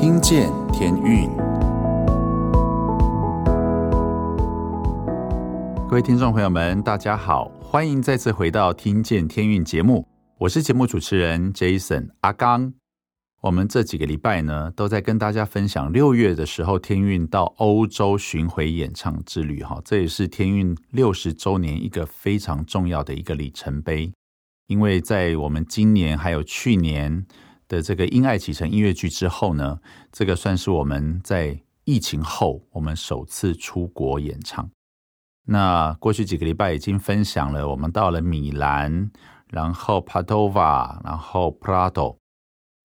听见天运，各位听众朋友们，大家好，欢迎再次回到《听见天运》节目，我是节目主持人 Jason 阿刚。我们这几个礼拜呢，都在跟大家分享六月的时候天运到欧洲巡回演唱之旅，哈，这也是天运六十周年一个非常重要的一个里程碑。因为在我们今年还有去年的这个《因爱启程》音乐剧之后呢，这个算是我们在疫情后我们首次出国演唱。那过去几个礼拜已经分享了，我们到了米兰，然后帕多瓦，然后普拉多。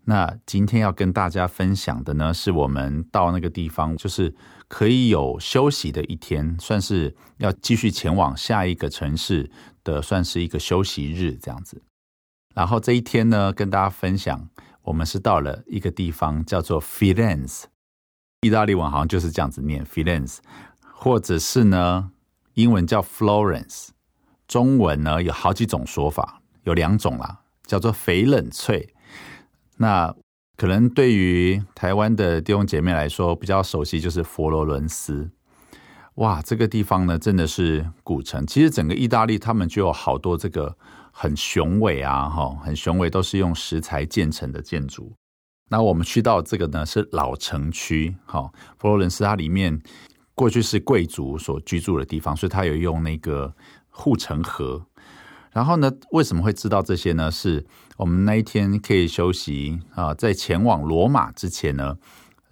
那今天要跟大家分享的呢，是我们到那个地方，就是可以有休息的一天，算是要继续前往下一个城市。的算是一个休息日这样子，然后这一天呢，跟大家分享，我们是到了一个地方叫做 Firenze，意大利文好像就是这样子念 Firenze，或者是呢，英文叫 Florence，中文呢有好几种说法，有两种啦，叫做翡冷翠。那可能对于台湾的弟兄姐妹来说，比较熟悉就是佛罗伦斯。哇，这个地方呢，真的是古城。其实整个意大利，他们就有好多这个很雄伟啊，哈，很雄伟，都是用石材建成的建筑。那我们去到这个呢，是老城区，哈，佛罗伦斯它里面过去是贵族所居住的地方，所以它有用那个护城河。然后呢，为什么会知道这些呢？是我们那一天可以休息啊，在前往罗马之前呢，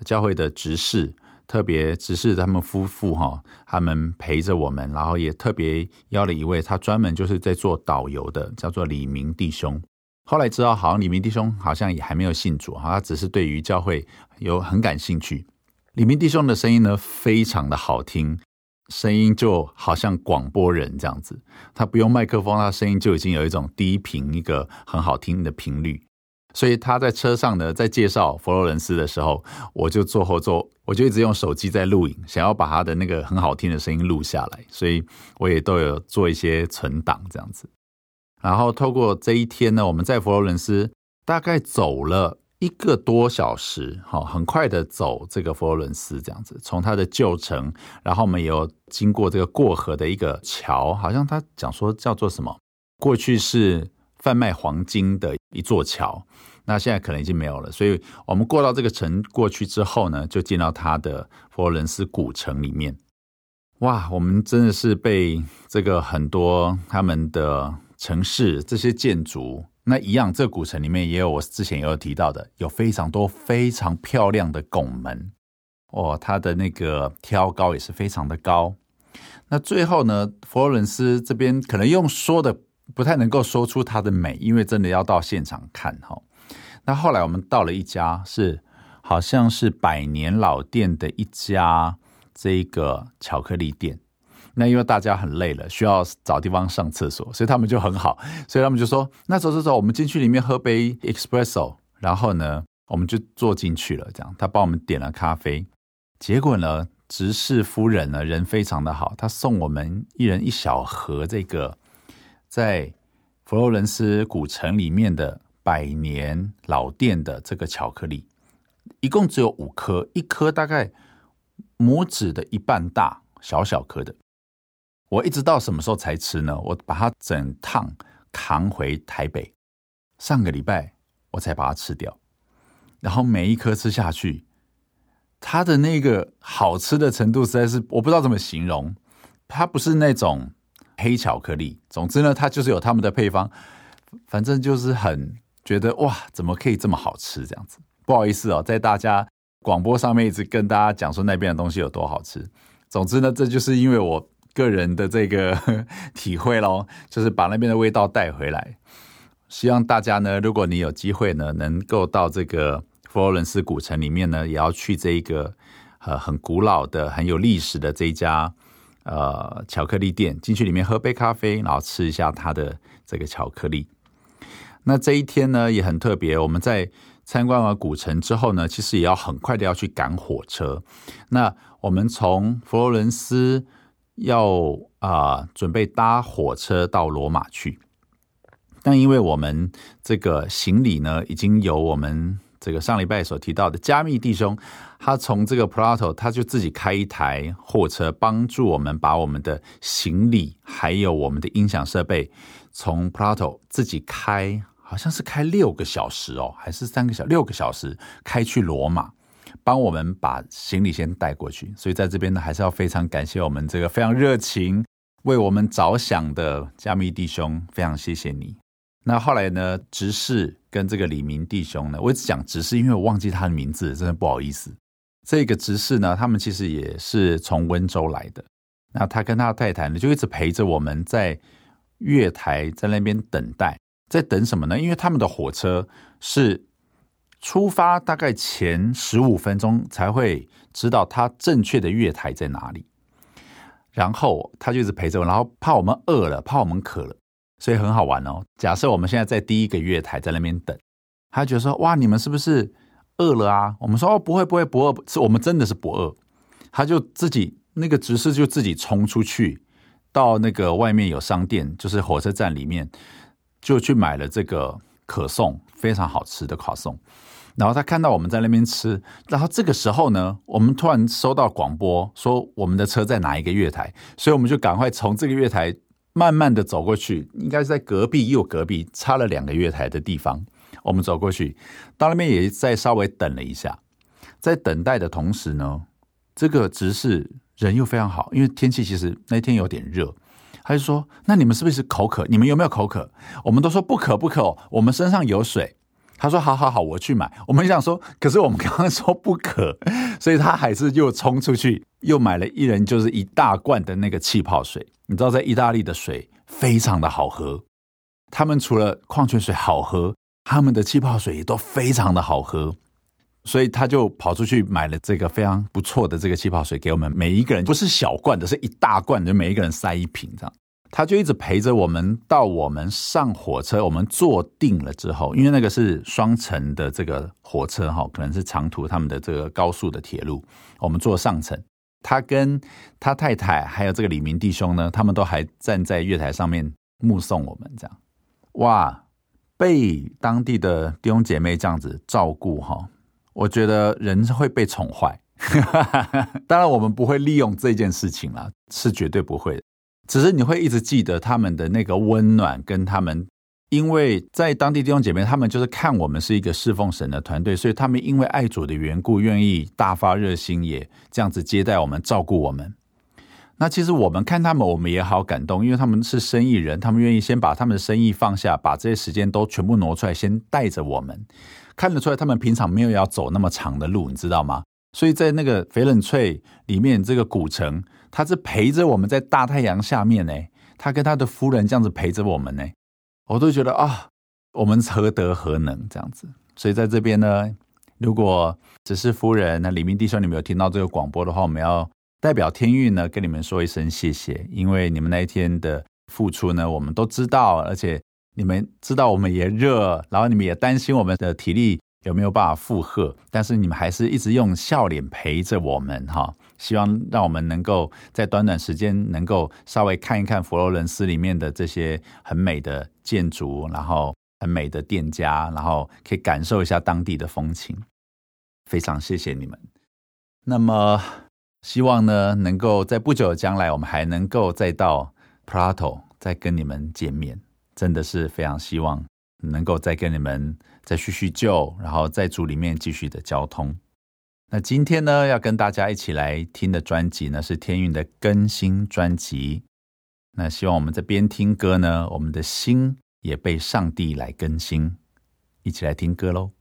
教会的执事。特别只是他们夫妇哈，他们陪着我们，然后也特别邀了一位，他专门就是在做导游的，叫做李明弟兄。后来知道，好像李明弟兄好像也还没有信主哈，他只是对于教会有很感兴趣。李明弟兄的声音呢，非常的好听，声音就好像广播人这样子，他不用麦克风，他声音就已经有一种低频一个很好听的频率。所以他在车上呢，在介绍佛罗伦斯的时候，我就坐后座，我就一直用手机在录影，想要把他的那个很好听的声音录下来。所以我也都有做一些存档这样子。然后透过这一天呢，我们在佛罗伦斯大概走了一个多小时，好，很快的走这个佛罗伦斯这样子，从它的旧城，然后我们也有经过这个过河的一个桥，好像他讲说叫做什么，过去是。贩卖黄金的一座桥，那现在可能已经没有了。所以我们过到这个城过去之后呢，就进到它的佛罗伦斯古城里面。哇，我们真的是被这个很多他们的城市这些建筑，那一样，这古城里面也有我之前也有提到的，有非常多非常漂亮的拱门。哦，它的那个挑高也是非常的高。那最后呢，佛罗伦斯这边可能用说的。不太能够说出它的美，因为真的要到现场看哈。那后来我们到了一家是好像是百年老店的一家这个巧克力店。那因为大家很累了，需要找地方上厕所，所以他们就很好，所以他们就说：“那走走走，我们进去里面喝杯 espresso。”然后呢，我们就坐进去了。这样，他帮我们点了咖啡。结果呢，执事夫人呢人非常的好，他送我们一人一小盒这个。在佛罗伦斯古城里面的百年老店的这个巧克力，一共只有五颗，一颗大概拇指的一半大，小小颗的。我一直到什么时候才吃呢？我把它整趟扛回台北，上个礼拜我才把它吃掉。然后每一颗吃下去，它的那个好吃的程度实在是我不知道怎么形容，它不是那种。黑巧克力，总之呢，它就是有他们的配方，反正就是很觉得哇，怎么可以这么好吃这样子？不好意思哦，在大家广播上面一直跟大家讲说那边的东西有多好吃。总之呢，这就是因为我个人的这个 体会咯，就是把那边的味道带回来。希望大家呢，如果你有机会呢，能够到这个佛罗伦斯古城里面呢，也要去这一个呃很古老的、很有历史的这一家。呃，巧克力店进去里面喝杯咖啡，然后吃一下它的这个巧克力。那这一天呢也很特别，我们在参观完古城之后呢，其实也要很快的要去赶火车。那我们从佛罗伦斯要啊、呃、准备搭火车到罗马去，但因为我们这个行李呢已经由我们这个上礼拜所提到的加密弟兄，他从这个 Prato 他就自己开一台货车，帮助我们把我们的行李还有我们的音响设备从 Prato 自己开，好像是开六个小时哦，还是三个小六个小时开去罗马，帮我们把行李先带过去。所以在这边呢，还是要非常感谢我们这个非常热情为我们着想的加密弟兄，非常谢谢你。那后来呢，执事跟这个李明弟兄呢，我一直讲执事，因为我忘记他的名字，真的不好意思。这个执事呢，他们其实也是从温州来的。那他跟他太太呢，就一直陪着我们在月台在那边等待，在等什么呢？因为他们的火车是出发大概前十五分钟才会知道他正确的月台在哪里。然后他就一直陪着我，然后怕我们饿了，怕我们渴了。所以很好玩哦。假设我们现在在第一个月台在那边等，他觉得说：“哇，你们是不是饿了啊？”我们说：“哦，不会，不会，不饿，我们真的是不饿。”他就自己那个执事就自己冲出去，到那个外面有商店，就是火车站里面，就去买了这个可颂，非常好吃的可颂。然后他看到我们在那边吃，然后这个时候呢，我们突然收到广播说我们的车在哪一个月台，所以我们就赶快从这个月台。慢慢的走过去，应该是在隔壁又隔壁差了两个月台的地方。我们走过去，到那边也再稍微等了一下。在等待的同时呢，这个执事人又非常好，因为天气其实那天有点热，他就说：“那你们是不是口渴？你们有没有口渴？”我们都说：“不渴不渴，我们身上有水。”他说：“好好好，我去买。”我们想说，可是我们刚刚说不渴，所以他还是又冲出去，又买了一人就是一大罐的那个气泡水。你知道，在意大利的水非常的好喝，他们除了矿泉水好喝，他们的气泡水都非常的好喝，所以他就跑出去买了这个非常不错的这个气泡水给我们每一个人，不是小罐的，是一大罐，就每一个人塞一瓶这样。他就一直陪着我们到我们上火车，我们坐定了之后，因为那个是双层的这个火车哈，可能是长途他们的这个高速的铁路，我们坐上层。他跟他太太还有这个李明弟兄呢，他们都还站在月台上面目送我们，这样哇，被当地的弟兄姐妹这样子照顾哈，我觉得人会被宠坏。当然，我们不会利用这件事情啦，是绝对不会的。只是你会一直记得他们的那个温暖，跟他们。因为在当地弟兄姐妹，他们就是看我们是一个侍奉神的团队，所以他们因为爱主的缘故，愿意大发热心，也这样子接待我们、照顾我们。那其实我们看他们，我们也好感动，因为他们是生意人，他们愿意先把他们的生意放下，把这些时间都全部挪出来，先带着我们。看得出来，他们平常没有要走那么长的路，你知道吗？所以在那个翡冷翠里面这个古城，他是陪着我们在大太阳下面呢，他跟他的夫人这样子陪着我们呢。我都觉得啊，我们何德何能这样子？所以在这边呢，如果只是夫人，那李明弟兄，你们有听到这个广播的话，我们要代表天运呢，跟你们说一声谢谢，因为你们那一天的付出呢，我们都知道，而且你们知道我们也热，然后你们也担心我们的体力有没有办法负荷，但是你们还是一直用笑脸陪着我们哈。希望让我们能够在短短时间能够稍微看一看佛罗伦斯里面的这些很美的建筑，然后很美的店家，然后可以感受一下当地的风情。非常谢谢你们。那么希望呢，能够在不久的将来，我们还能够再到 Prato 再跟你们见面。真的是非常希望能够再跟你们再叙叙旧，然后在主里面继续的交通。那今天呢，要跟大家一起来听的专辑呢，是天韵的更新专辑。那希望我们这边听歌呢，我们的心也被上帝来更新，一起来听歌喽。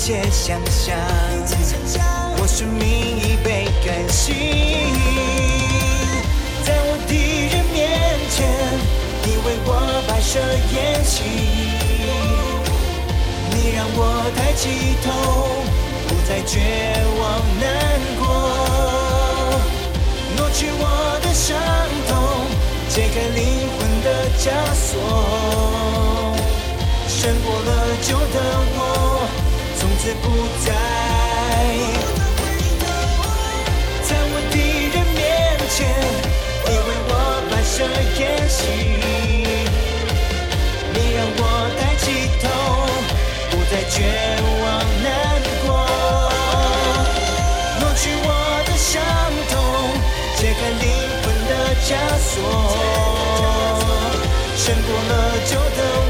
切想象，我生命已被更新。在我敌人面前，你为我摆设宴席，你让我抬起头，不再绝望难过。挪去我的伤痛，解开灵魂的枷锁，胜过了旧的我。却不在。在我敌人面前，你为我摆设演习，你让我抬起头，不再绝望难过。抹去我的伤痛，解开灵魂的枷锁，胜过了旧的我。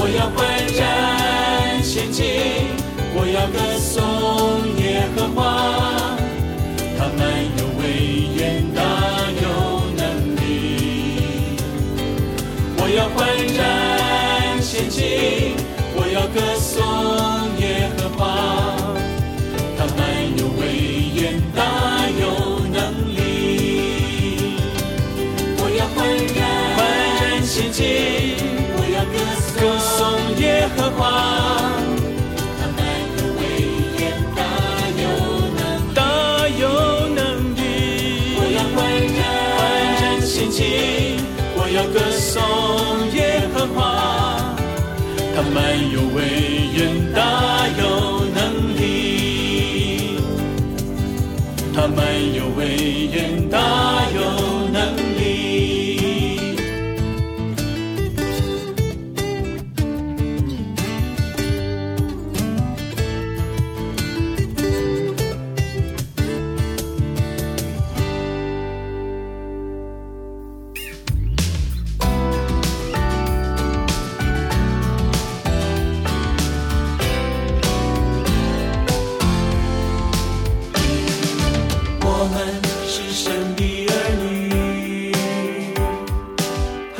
我要焕然仙境，我要歌颂耶和华。耶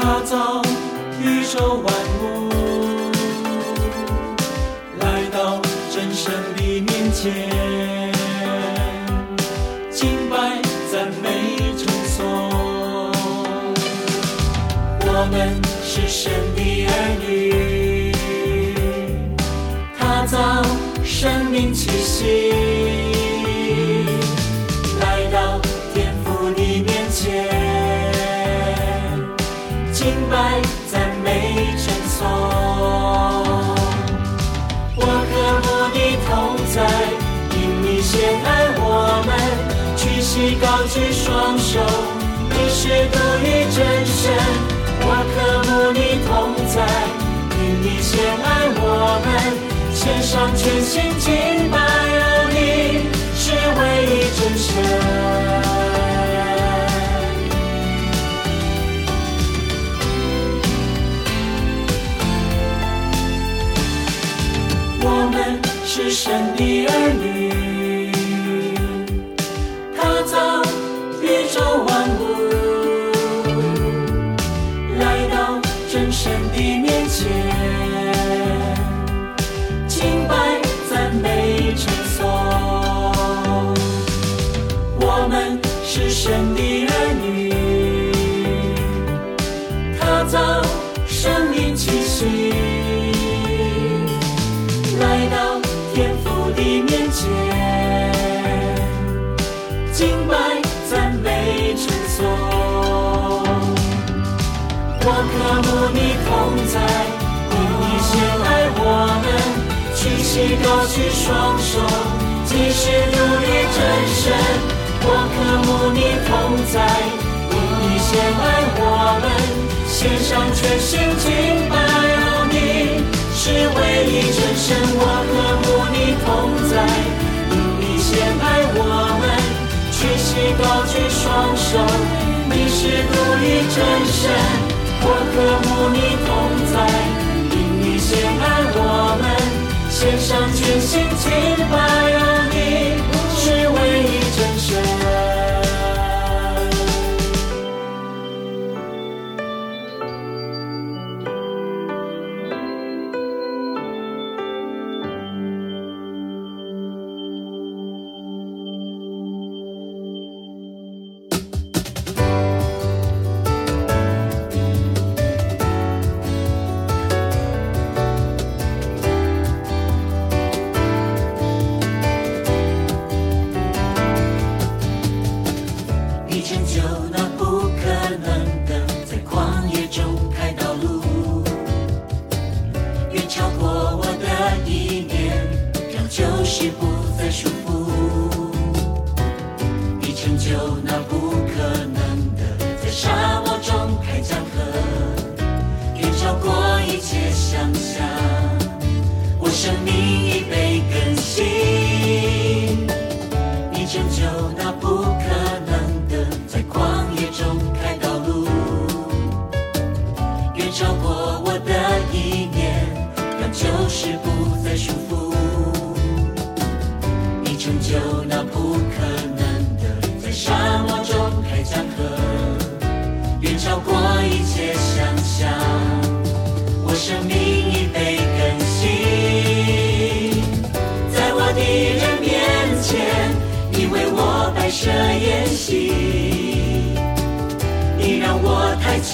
打造宇宙万物来到真神的面前敬拜赞美之我们是神的儿女他造生命气息。你高举双手，你是独一真神，我渴慕你同在，因你先爱我们，献上全心敬拜，而你是唯一真神。我们是神的儿女。高举双手，即是如于真神。我渴慕你同在，因你先爱我们，献上全心敬拜，哦，你是唯一真神。我渴慕你同在，因你先爱我们。屈膝高举双手，你是独一真神，我渴慕你同在，献上全心敬拜，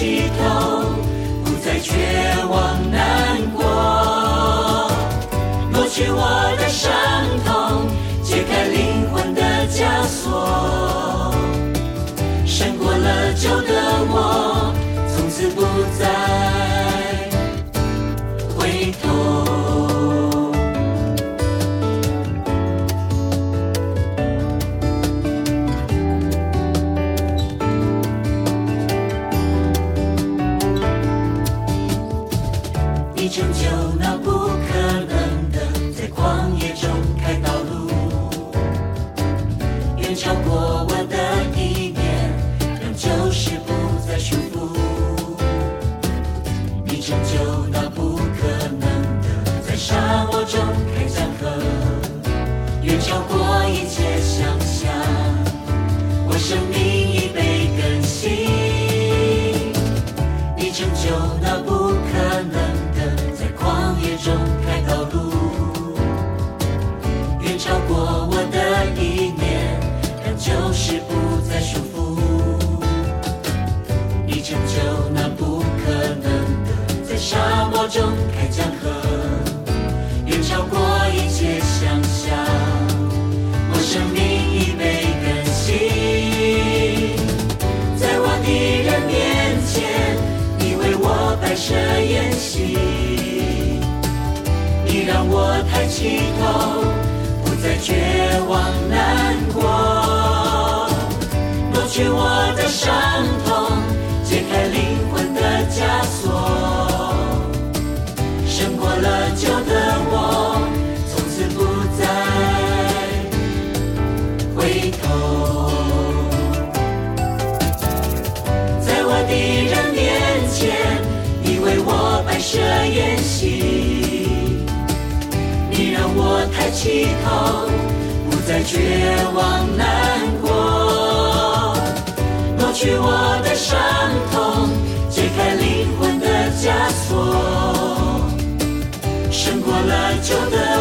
低头不再绝望难过。抹去我起头不再觉再绝望难过，抹去我的伤痛，解开灵魂的枷锁，胜过了旧的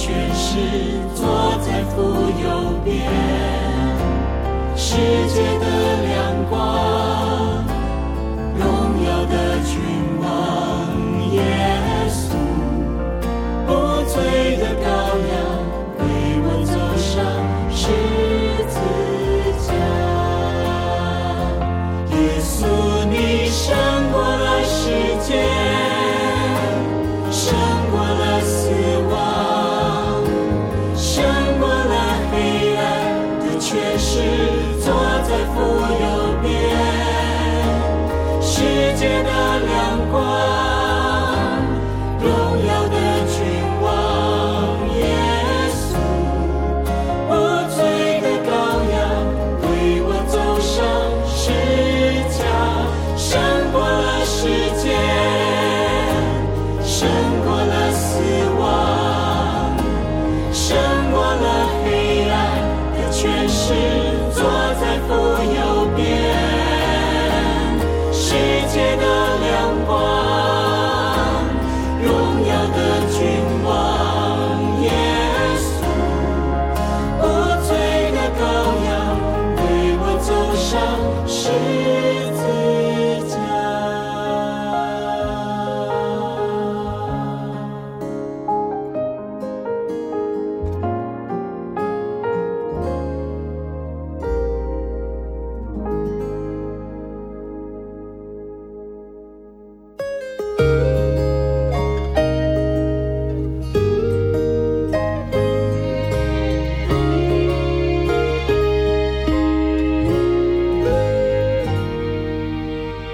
权势，坐在父右边，世界。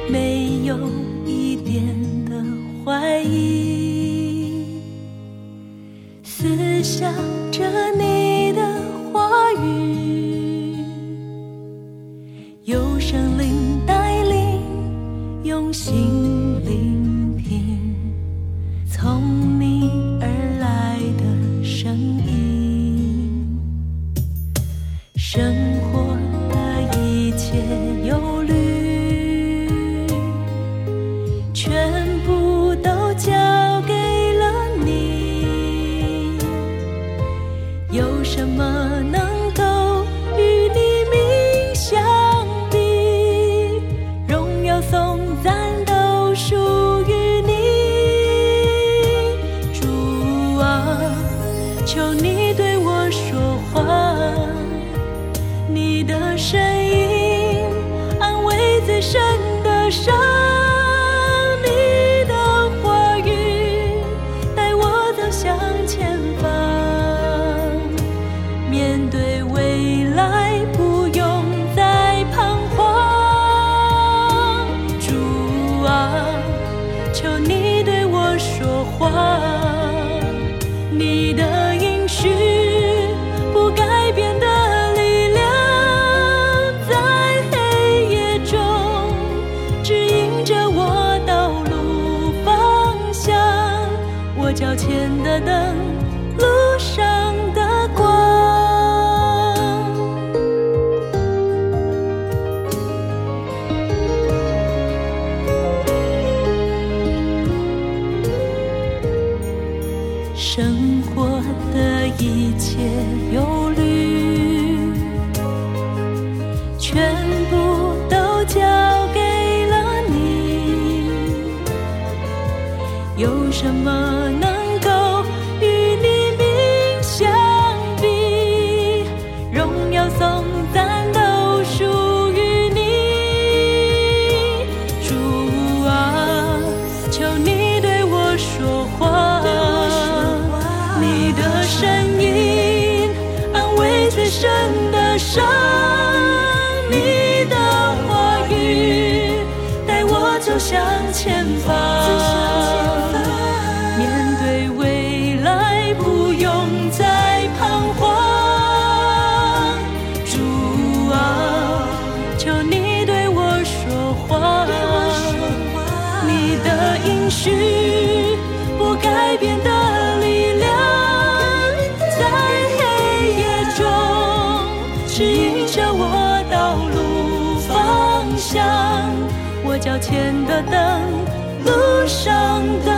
没有一点的怀疑思想着你一切忧虑全部都交给了你。有什么前的灯，路上的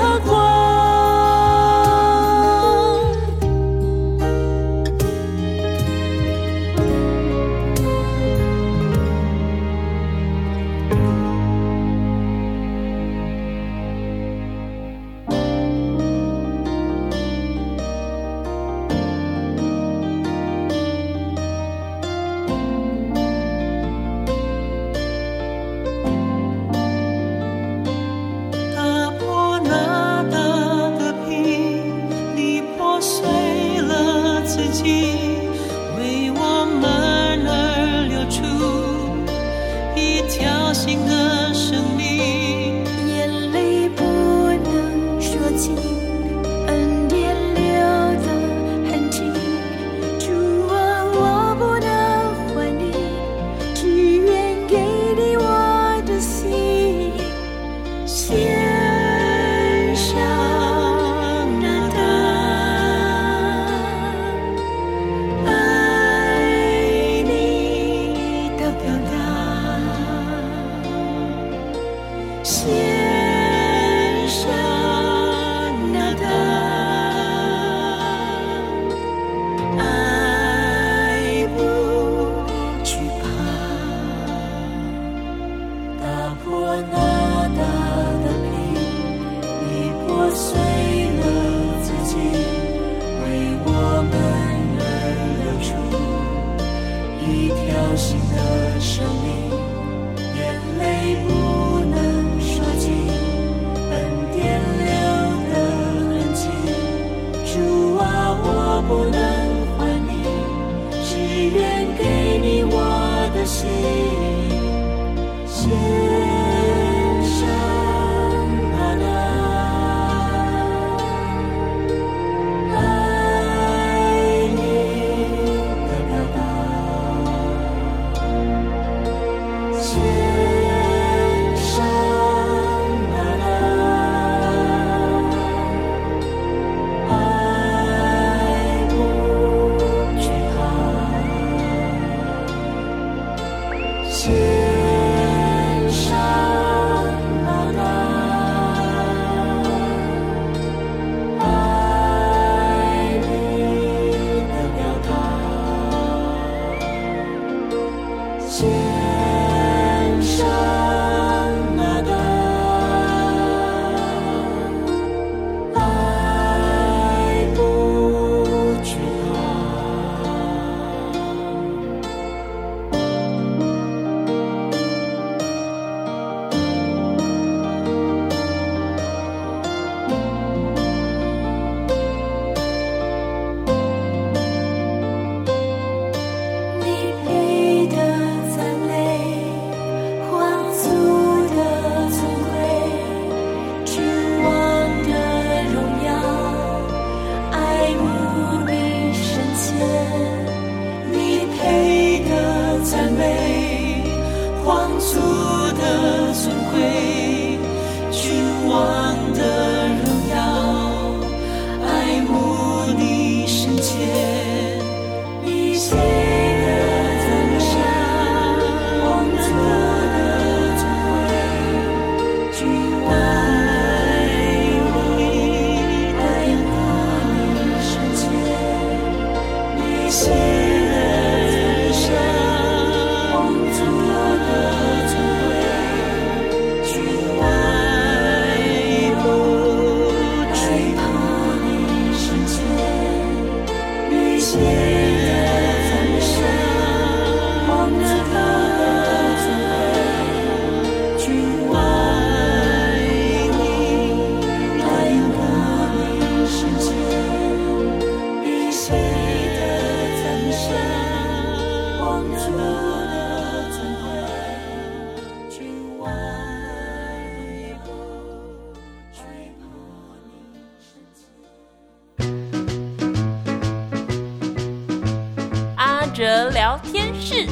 哲聊天室。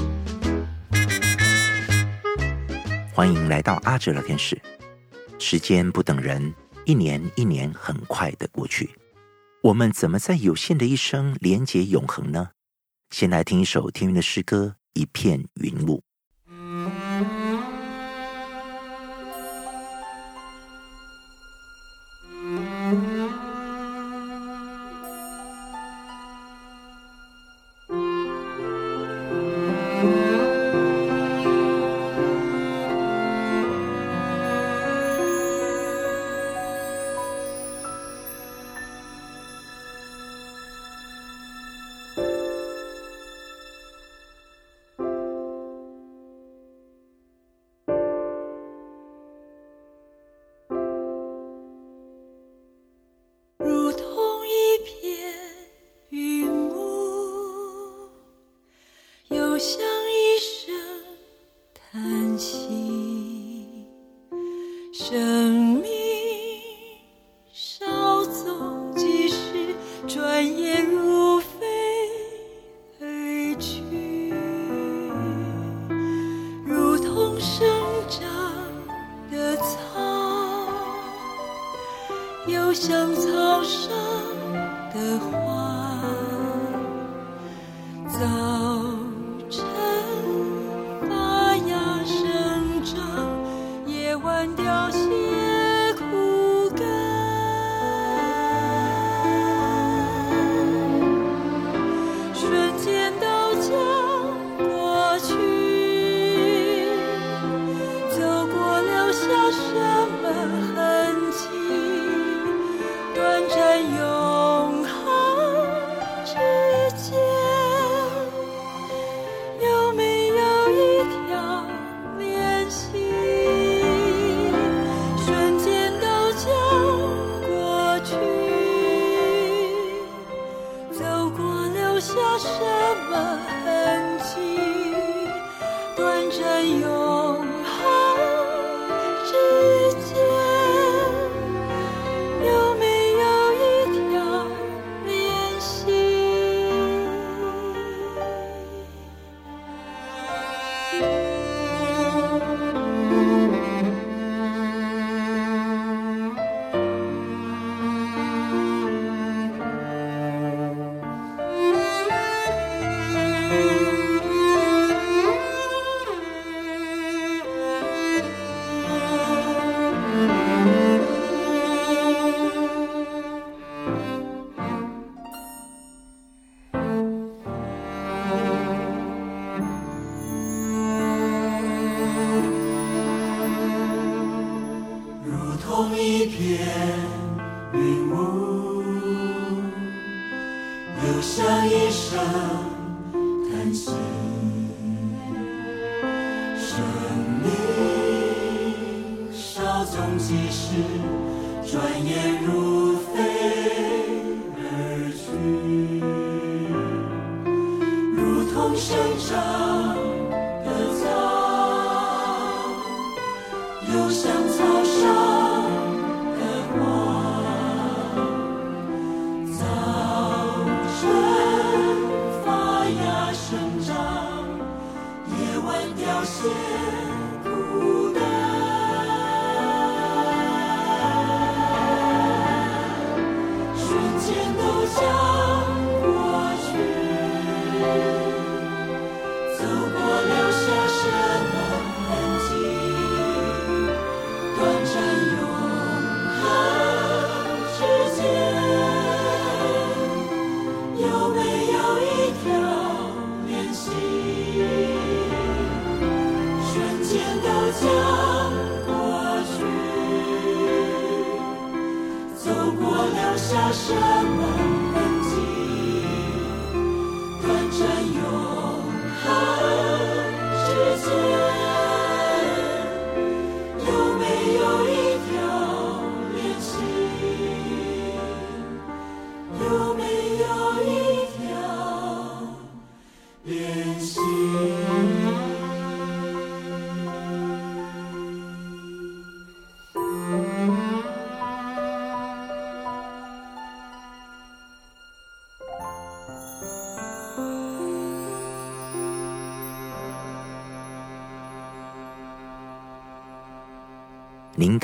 欢迎来到阿哲聊天室。时间不等人，一年一年很快的过去，我们怎么在有限的一生连接永恒呢？先来听一首天韵的诗歌《一片云雾》。瞬间的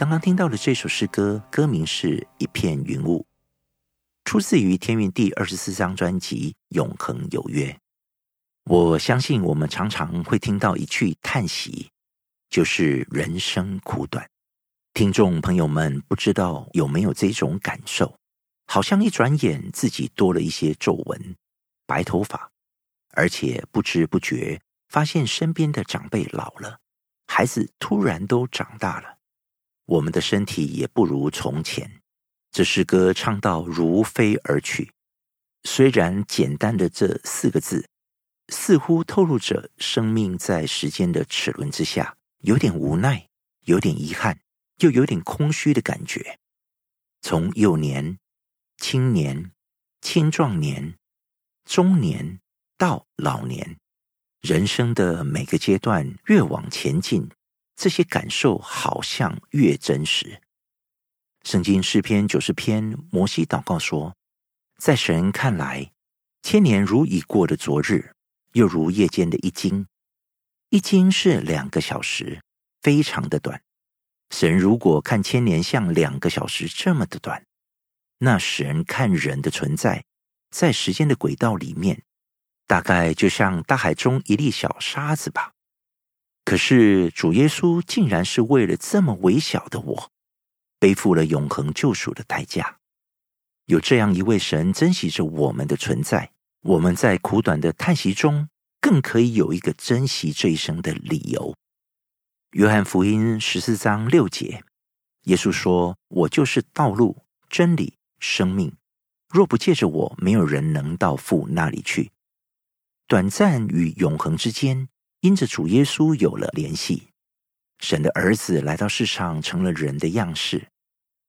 刚刚听到的这首诗歌，歌名是《一片云雾》，出自于天韵第二十四张专辑《永恒有约》。我相信我们常常会听到一句叹息，就是人生苦短。听众朋友们，不知道有没有这种感受？好像一转眼自己多了一些皱纹、白头发，而且不知不觉发现身边的长辈老了，孩子突然都长大了。我们的身体也不如从前。这诗歌唱到如飞而去，虽然简单的这四个字，似乎透露着生命在时间的齿轮之下，有点无奈，有点遗憾，又有点空虚的感觉。从幼年、青年、青壮年、中年到老年，人生的每个阶段越往前进。这些感受好像越真实。圣经诗篇九十篇，摩西祷告说：“在神看来，千年如已过的昨日，又如夜间的一更。一更是两个小时，非常的短。神如果看千年像两个小时这么的短，那神看人的存在，在时间的轨道里面，大概就像大海中一粒小沙子吧。”可是主耶稣竟然是为了这么微小的我，背负了永恒救赎的代价。有这样一位神珍惜着我们的存在，我们在苦短的叹息中，更可以有一个珍惜这一生的理由。约翰福音十四章六节，耶稣说：“我就是道路、真理、生命，若不借着我，没有人能到父那里去。”短暂与永恒之间。因着主耶稣有了联系，神的儿子来到世上，成了人的样式，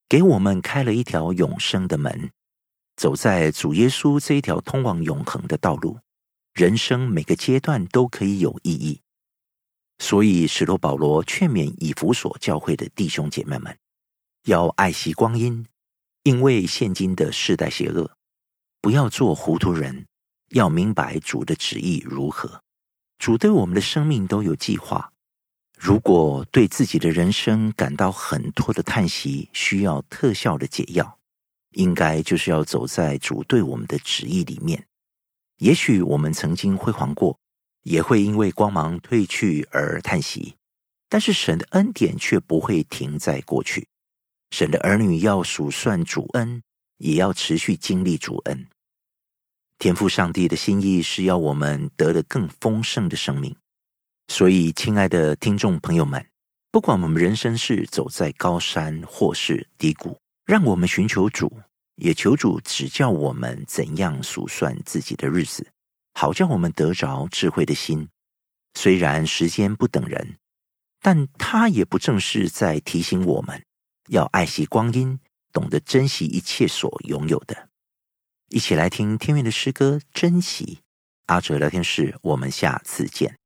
给我们开了一条永生的门。走在主耶稣这一条通往永恒的道路，人生每个阶段都可以有意义。所以，使徒保罗劝勉以弗所教会的弟兄姐妹们，要爱惜光阴，因为现今的世代邪恶，不要做糊涂人，要明白主的旨意如何。主对我们的生命都有计划。如果对自己的人生感到很多的叹息，需要特效的解药，应该就是要走在主对我们的旨意里面。也许我们曾经辉煌过，也会因为光芒褪去而叹息，但是神的恩典却不会停在过去。神的儿女要数算主恩，也要持续经历主恩。天赋上帝的心意是要我们得了更丰盛的生命，所以，亲爱的听众朋友们，不管我们人生是走在高山或是低谷，让我们寻求主，也求主指教我们怎样数算自己的日子，好叫我们得着智慧的心。虽然时间不等人，但他也不正是在提醒我们要爱惜光阴，懂得珍惜一切所拥有的。一起来听天韵的诗歌，珍惜。阿哲聊天室，我们下次见。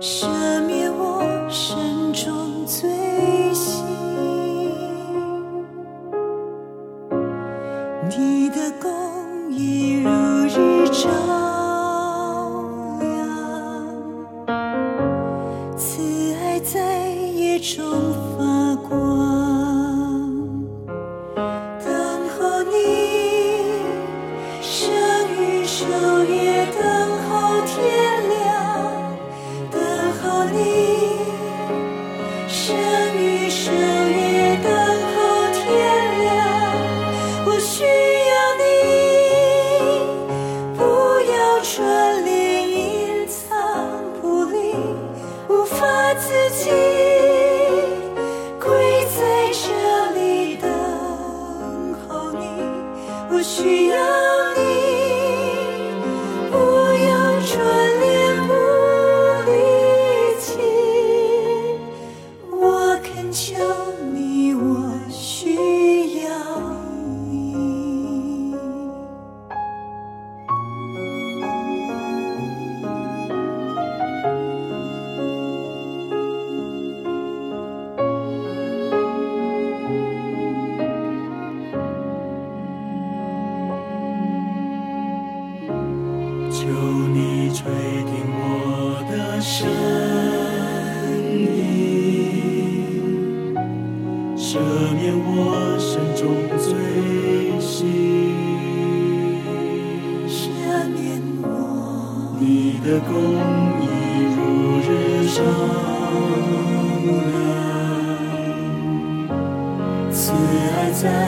赦免我身中罪。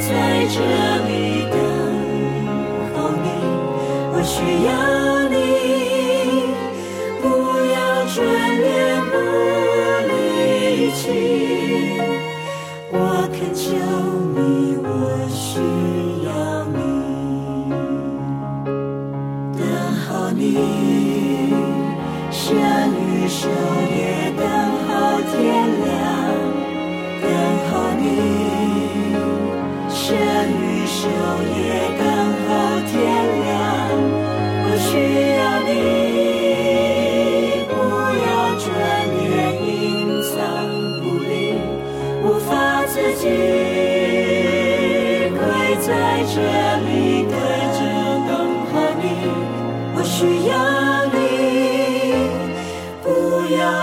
在这里等候你，我需要你，不要专恋不离弃，我恳求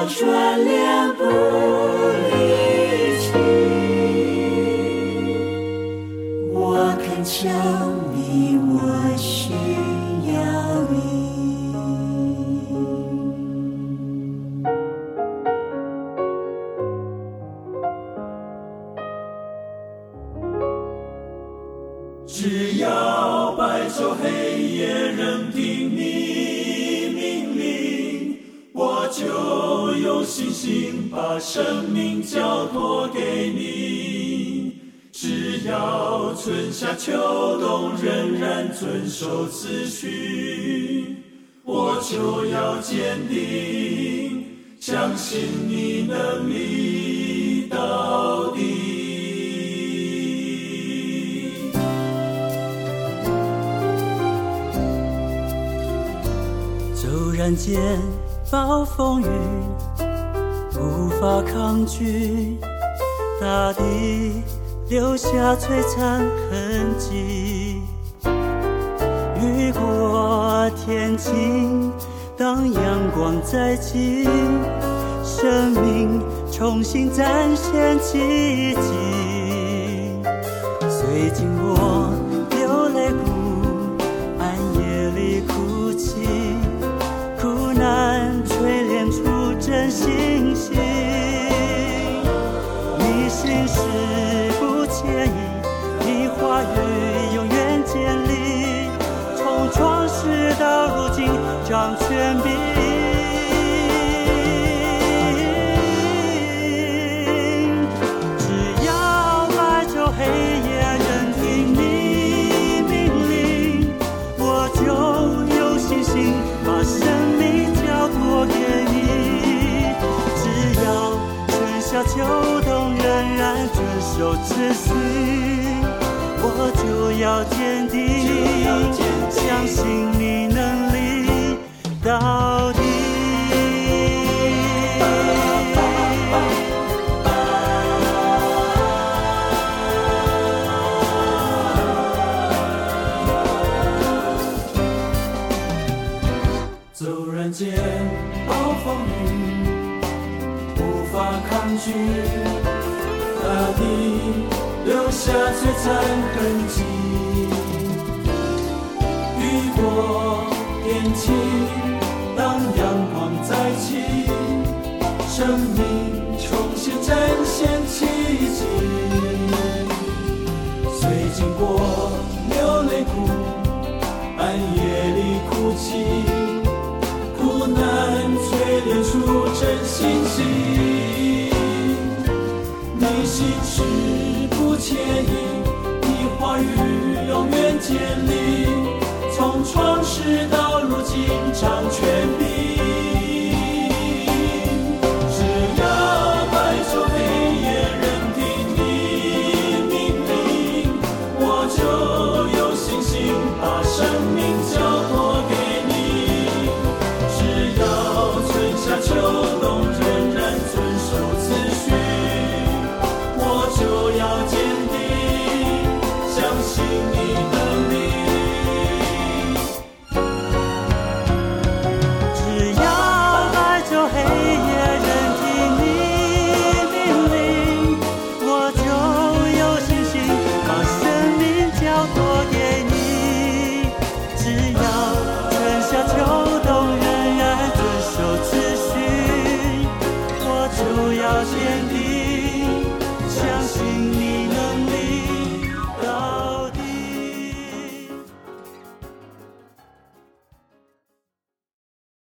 转脸不离弃，我恳求你，我需要你。只要白昼黑夜仍听你命令，我。就有信心把生命交托给你，只要春夏秋冬仍然遵守次序，我就要坚定，相信你能力到底。骤然间。暴风雨无法抗拒，大地留下璀璨痕迹。雨过天晴，当阳光再起，生命重新展现奇迹。虽经过流泪谷，暗夜里哭泣，苦难。淬炼出真心，与永远坚立，从创世到如今掌权柄。只要白昼黑夜任凭你命令，我就有信心把生命交托给你。只要春夏秋冬仍然遵守秩序。要坚定，相信你能力到底。骤然间，暴风雨无法。抗拒，大地留下璀璨痕迹。当阳光再起，生命重新展现奇迹。虽经过流泪谷，暗夜里哭泣，苦难淬炼出真信心。你心事不介意，你话语永远坚立，从创世